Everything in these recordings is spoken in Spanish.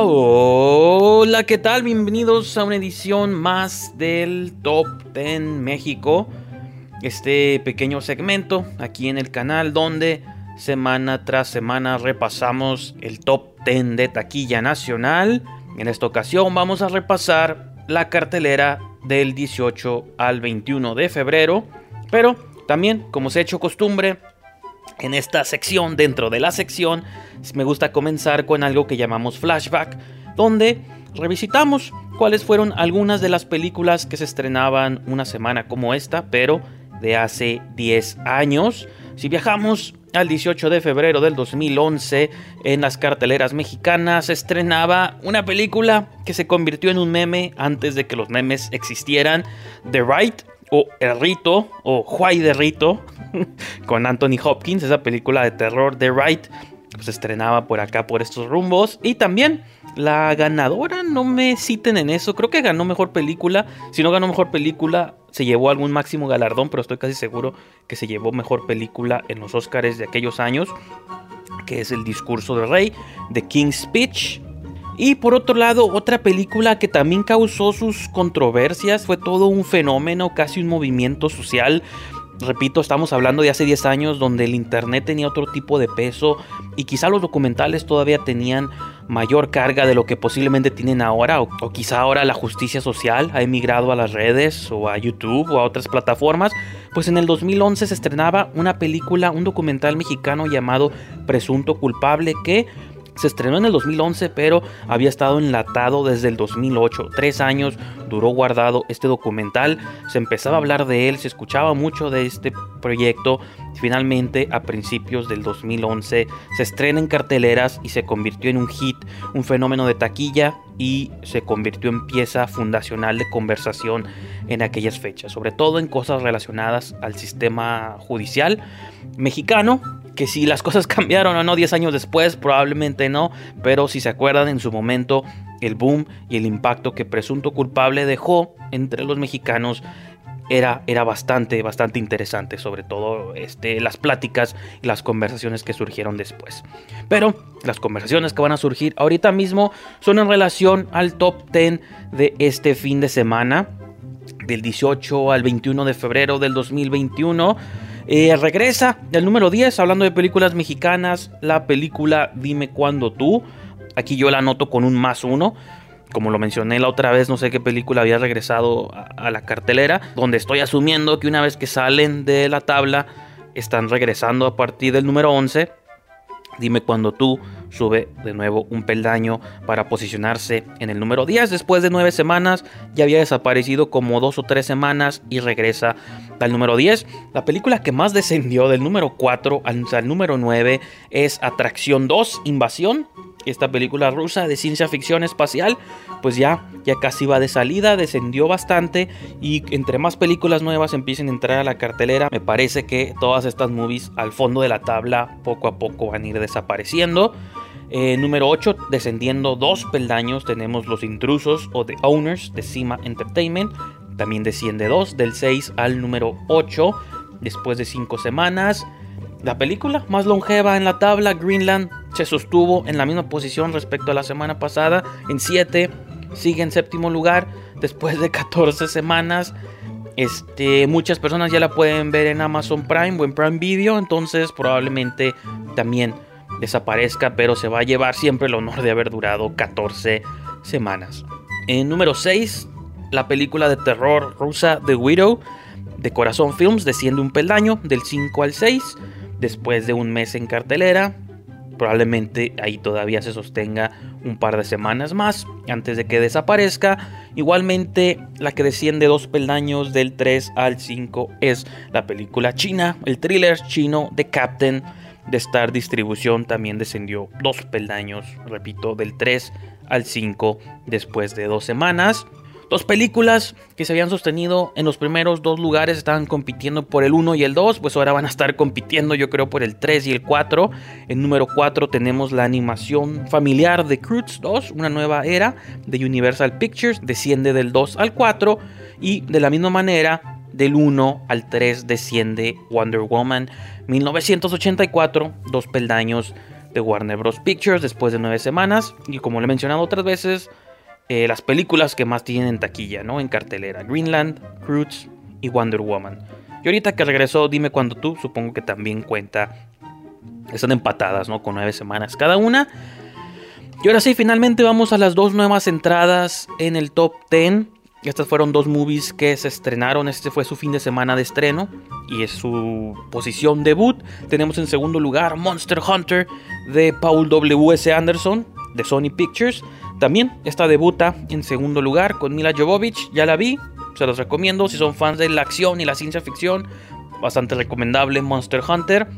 Hola, ¿qué tal? Bienvenidos a una edición más del Top 10 México. Este pequeño segmento aquí en el canal donde semana tras semana repasamos el Top 10 de taquilla nacional. En esta ocasión vamos a repasar la cartelera del 18 al 21 de febrero. Pero también, como se ha hecho costumbre, en esta sección, dentro de la sección, me gusta comenzar con algo que llamamos flashback, donde revisitamos cuáles fueron algunas de las películas que se estrenaban una semana como esta, pero de hace 10 años. Si viajamos al 18 de febrero del 2011, en las carteleras mexicanas se estrenaba una película que se convirtió en un meme antes de que los memes existieran, The Right o El Rito o Juay de Rito con Anthony Hopkins, esa película de terror The Right pues, se estrenaba por acá por estos rumbos. Y también la ganadora, no me citen en eso, creo que ganó mejor película, si no ganó mejor película se llevó algún máximo galardón, pero estoy casi seguro que se llevó mejor película en los Oscars de aquellos años, que es El discurso del rey, The King's Speech, y por otro lado, otra película que también causó sus controversias, fue todo un fenómeno, casi un movimiento social. Repito, estamos hablando de hace 10 años donde el Internet tenía otro tipo de peso y quizá los documentales todavía tenían mayor carga de lo que posiblemente tienen ahora o, o, quizá ahora la justicia social ha emigrado a las redes o a YouTube o a otras plataformas, pues en el 2011 se estrenaba una película, un documental mexicano llamado Presunto Culpable que se estrenó en el 2011, pero había estado enlatado desde el 2008. Tres años duró guardado este documental. Se empezaba a hablar de él, se escuchaba mucho de este proyecto. Finalmente, a principios del 2011, se estrena en carteleras y se convirtió en un hit, un fenómeno de taquilla y se convirtió en pieza fundacional de conversación en aquellas fechas, sobre todo en cosas relacionadas al sistema judicial mexicano que si las cosas cambiaron o no 10 años después, probablemente no, pero si se acuerdan en su momento el boom y el impacto que Presunto Culpable dejó entre los mexicanos era, era bastante, bastante interesante, sobre todo este, las pláticas y las conversaciones que surgieron después. Pero las conversaciones que van a surgir ahorita mismo son en relación al top 10 de este fin de semana, del 18 al 21 de febrero del 2021. Eh, regresa el número 10, hablando de películas mexicanas, la película Dime cuándo tú. Aquí yo la anoto con un más uno. Como lo mencioné la otra vez, no sé qué película había regresado a, la cartelera, donde estoy asumiendo que una vez que salen de la tabla, están regresando a partir del número 11. Dime cuándo tú sube de nuevo un peldaño para posicionarse en el número 10. Después de nueve semanas ya había desaparecido como dos o tres semanas y regresa al número 10. La película que más descendió del número 4 al, al número 9 es Atracción 2, Invasión. Esta película rusa de ciencia ficción espacial, pues ya, ya casi va de salida, descendió bastante y entre más películas nuevas empiecen a entrar a la cartelera, me parece que todas estas movies al fondo de la tabla poco a poco van a ir desapareciendo. Eh, número 8, descendiendo dos peldaños, tenemos Los Intrusos o The Owners de Cima Entertainment. También desciende dos, del 6 al número 8, después de 5 semanas. La película más longeva en la tabla, Greenland, se sostuvo en la misma posición respecto a la semana pasada, en 7, sigue en séptimo lugar, después de 14 semanas. Este, muchas personas ya la pueden ver en Amazon Prime o en Prime Video, entonces probablemente también desaparezca, pero se va a llevar siempre el honor de haber durado 14 semanas. En número 6, la película de terror rusa The Widow de Corazón Films desciende un peldaño del 5 al 6 después de un mes en cartelera. Probablemente ahí todavía se sostenga un par de semanas más antes de que desaparezca. Igualmente, la que desciende dos peldaños del 3 al 5 es la película china, el thriller chino de Captain de Star Distribución también descendió dos peldaños, repito, del 3 al 5 después de dos semanas. Dos películas que se habían sostenido en los primeros dos lugares estaban compitiendo por el 1 y el 2, pues ahora van a estar compitiendo yo creo por el 3 y el 4. En número 4 tenemos la animación familiar de Cruz 2, una nueva era de Universal Pictures, desciende del 2 al 4 y de la misma manera del 1 al 3 desciende Wonder Woman 1984, dos peldaños de Warner Bros. Pictures después de nueve semanas. Y como le he mencionado otras veces, eh, las películas que más tienen en taquilla, ¿no? En cartelera. Greenland, Croods y Wonder Woman. Y ahorita que regresó, dime cuándo tú, supongo que también cuenta. Están empatadas, ¿no? Con nueve semanas cada una. Y ahora sí, finalmente vamos a las dos nuevas entradas en el top 10. Estas fueron dos movies que se estrenaron. Este fue su fin de semana de estreno y es su posición debut. Tenemos en segundo lugar Monster Hunter de Paul W.S. Anderson de Sony Pictures. También esta debuta en segundo lugar con Mila Jovovich. Ya la vi, se los recomiendo si son fans de la acción y la ciencia ficción. Bastante recomendable Monster Hunter.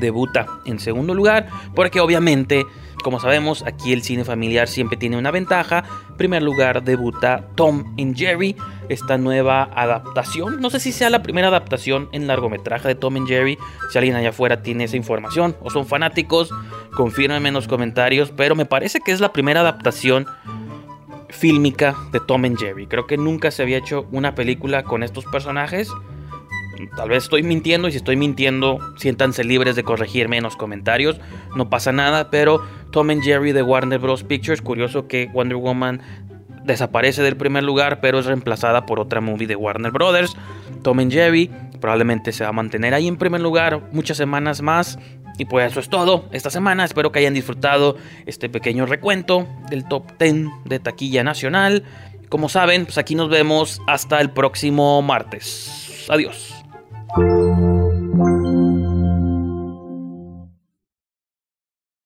Debuta en segundo lugar porque obviamente como sabemos, aquí el cine familiar siempre tiene una ventaja. En primer lugar, debuta Tom and Jerry, esta nueva adaptación. No sé si sea la primera adaptación en largometraje de Tom and Jerry. Si alguien allá afuera tiene esa información o son fanáticos, confírmenme en los comentarios. Pero me parece que es la primera adaptación fílmica de Tom and Jerry. Creo que nunca se había hecho una película con estos personajes. Tal vez estoy mintiendo y si estoy mintiendo, siéntanse libres de corregirme en los comentarios. No pasa nada, pero Tom and Jerry de Warner Bros. Pictures, curioso que Wonder Woman desaparece del primer lugar, pero es reemplazada por otra movie de Warner Brothers. Tom and Jerry probablemente se va a mantener ahí en primer lugar muchas semanas más. Y pues eso es todo esta semana. Espero que hayan disfrutado este pequeño recuento del top 10 de taquilla nacional. Como saben, pues aquí nos vemos hasta el próximo martes. Adiós.